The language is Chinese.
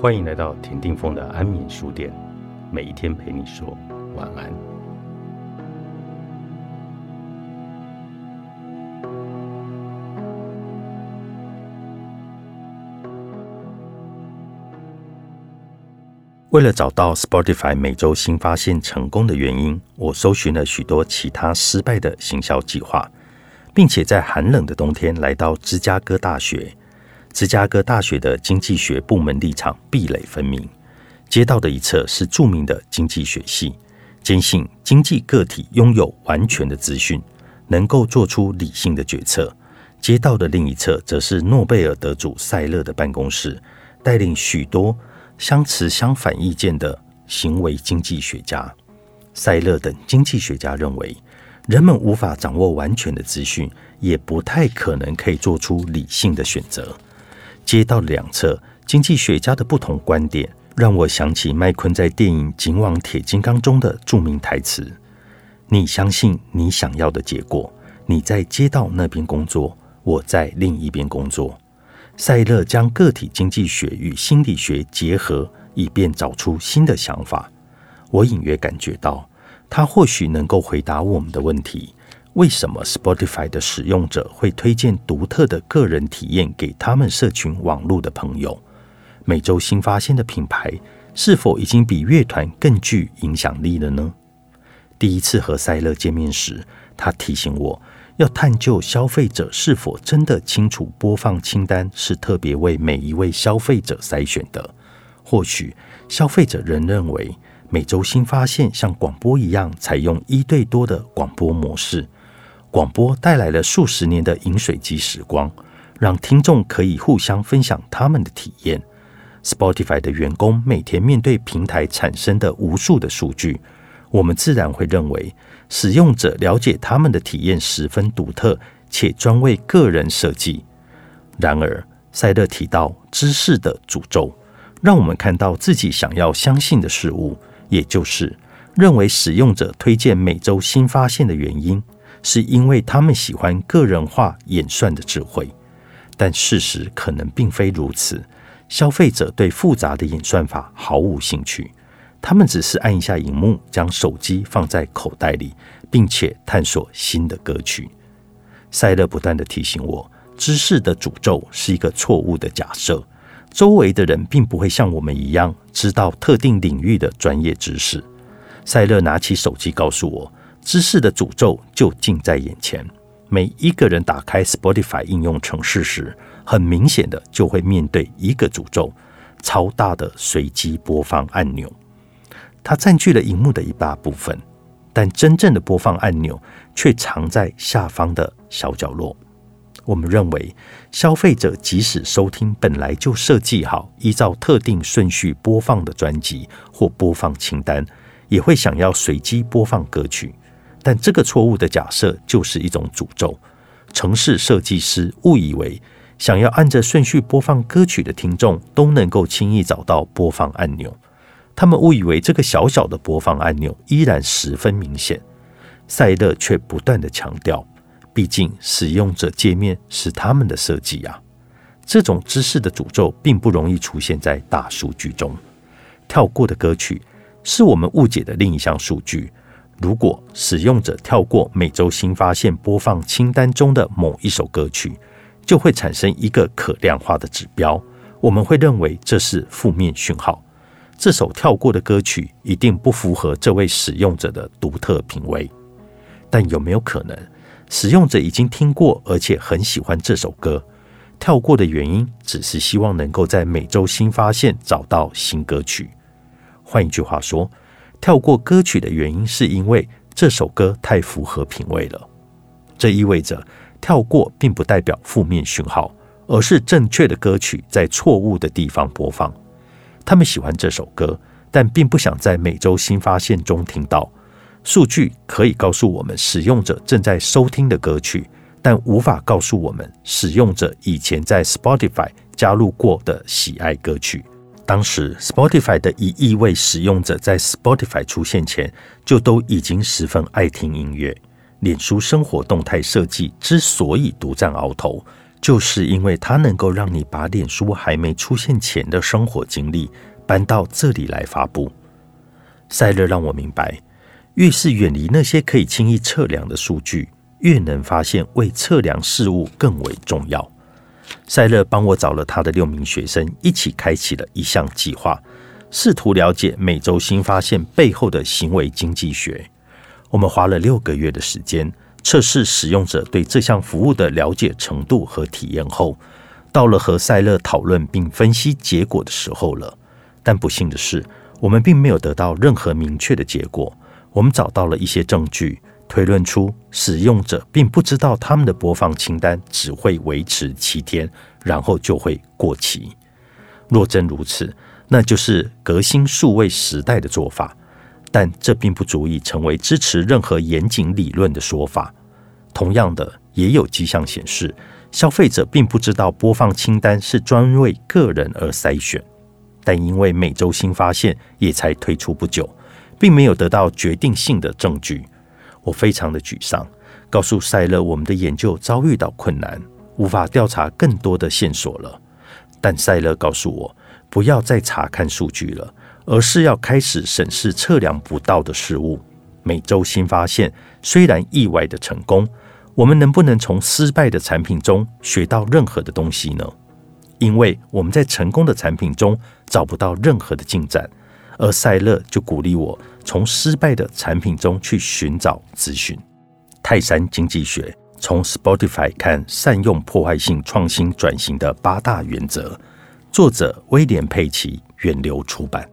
欢迎来到田定峰的安眠书店，每一天陪你说晚安。为了找到 Spotify 每周新发现成功的原因，我搜寻了许多其他失败的行销计划，并且在寒冷的冬天来到芝加哥大学。芝加哥大学的经济学部门立场壁垒分明，街道的一侧是著名的经济学系，坚信经济个体拥有完全的资讯，能够做出理性的决策；街道的另一侧则是诺贝尔得主塞勒的办公室，带领许多相持相反意见的行为经济学家。塞勒等经济学家认为，人们无法掌握完全的资讯，也不太可能可以做出理性的选择。街道两侧，经济学家的不同观点，让我想起麦昆在电影《警网铁金刚》中的著名台词：“你相信你想要的结果，你在街道那边工作，我在另一边工作。”塞勒将个体经济学与心理学结合，以便找出新的想法。我隐约感觉到，他或许能够回答我们的问题。为什么 Spotify 的使用者会推荐独特的个人体验给他们社群网络的朋友？每周新发现的品牌是否已经比乐团更具影响力了呢？第一次和塞勒见面时，他提醒我要探究消费者是否真的清楚播放清单是特别为每一位消费者筛选的。或许消费者仍认为每周新发现像广播一样采用一对多的广播模式。广播带来了数十年的饮水机时光，让听众可以互相分享他们的体验。Spotify 的员工每天面对平台产生的无数的数据，我们自然会认为使用者了解他们的体验十分独特，且专为个人设计。然而，塞勒提到知识的诅咒，让我们看到自己想要相信的事物，也就是认为使用者推荐每周新发现的原因。是因为他们喜欢个人化演算的智慧，但事实可能并非如此。消费者对复杂的演算法毫无兴趣，他们只是按一下荧幕，将手机放在口袋里，并且探索新的歌曲。塞勒不断的提醒我，知识的诅咒是一个错误的假设。周围的人并不会像我们一样知道特定领域的专业知识。塞勒拿起手机告诉我。知识的诅咒就近在眼前。每一个人打开 Spotify 应用程式时，很明显的就会面对一个诅咒：超大的随机播放按钮。它占据了荧幕的一大部分，但真正的播放按钮却藏在下方的小角落。我们认为，消费者即使收听本来就设计好、依照特定顺序播放的专辑或播放清单，也会想要随机播放歌曲。但这个错误的假设就是一种诅咒。城市设计师误以为，想要按着顺序播放歌曲的听众都能够轻易找到播放按钮。他们误以为这个小小的播放按钮依然十分明显。赛勒却不断的强调，毕竟使用者界面是他们的设计啊。这种知识的诅咒并不容易出现在大数据中。跳过的歌曲是我们误解的另一项数据。如果使用者跳过每周新发现播放清单中的某一首歌曲，就会产生一个可量化的指标。我们会认为这是负面讯号。这首跳过的歌曲一定不符合这位使用者的独特品味。但有没有可能，使用者已经听过而且很喜欢这首歌？跳过的原因只是希望能够在每周新发现找到新歌曲。换一句话说。跳过歌曲的原因是因为这首歌太符合品味了。这意味着跳过并不代表负面讯号，而是正确的歌曲在错误的地方播放。他们喜欢这首歌，但并不想在每周新发现中听到。数据可以告诉我们使用者正在收听的歌曲，但无法告诉我们使用者以前在 Spotify 加入过的喜爱歌曲。当时，Spotify 的一亿位使用者在 Spotify 出现前就都已经十分爱听音乐。脸书生活动态设计之所以独占鳌头，就是因为它能够让你把脸书还没出现前的生活经历搬到这里来发布。赛勒让我明白，越是远离那些可以轻易测量的数据，越能发现为测量事物更为重要。赛勒帮我找了他的六名学生，一起开启了一项计划，试图了解每周新发现背后的行为经济学。我们花了六个月的时间。测试使用者对这项服务的了解程度和体验后，到了和赛勒讨论并分析结果的时候了。但不幸的是，我们并没有得到任何明确的结果。我们找到了一些证据，推论出使用者并不知道他们的播放清单只会维持七天，然后就会过期。若真如此，那就是革新数位时代的做法。但这并不足以成为支持任何严谨理论的说法。同样的，也有迹象显示，消费者并不知道播放清单是专为个人而筛选。但因为每周新发现也才推出不久，并没有得到决定性的证据，我非常的沮丧，告诉赛勒我们的研究遭遇到困难，无法调查更多的线索了。但赛勒告诉我，不要再查看数据了。而是要开始审视测量不到的事物。每周新发现虽然意外的成功，我们能不能从失败的产品中学到任何的东西呢？因为我们在成功的产品中找不到任何的进展，而赛勒就鼓励我从失败的产品中去寻找资讯。泰山经济学从 Spotify 看善用破坏性创新转型的八大原则，作者威廉佩奇，远流出版。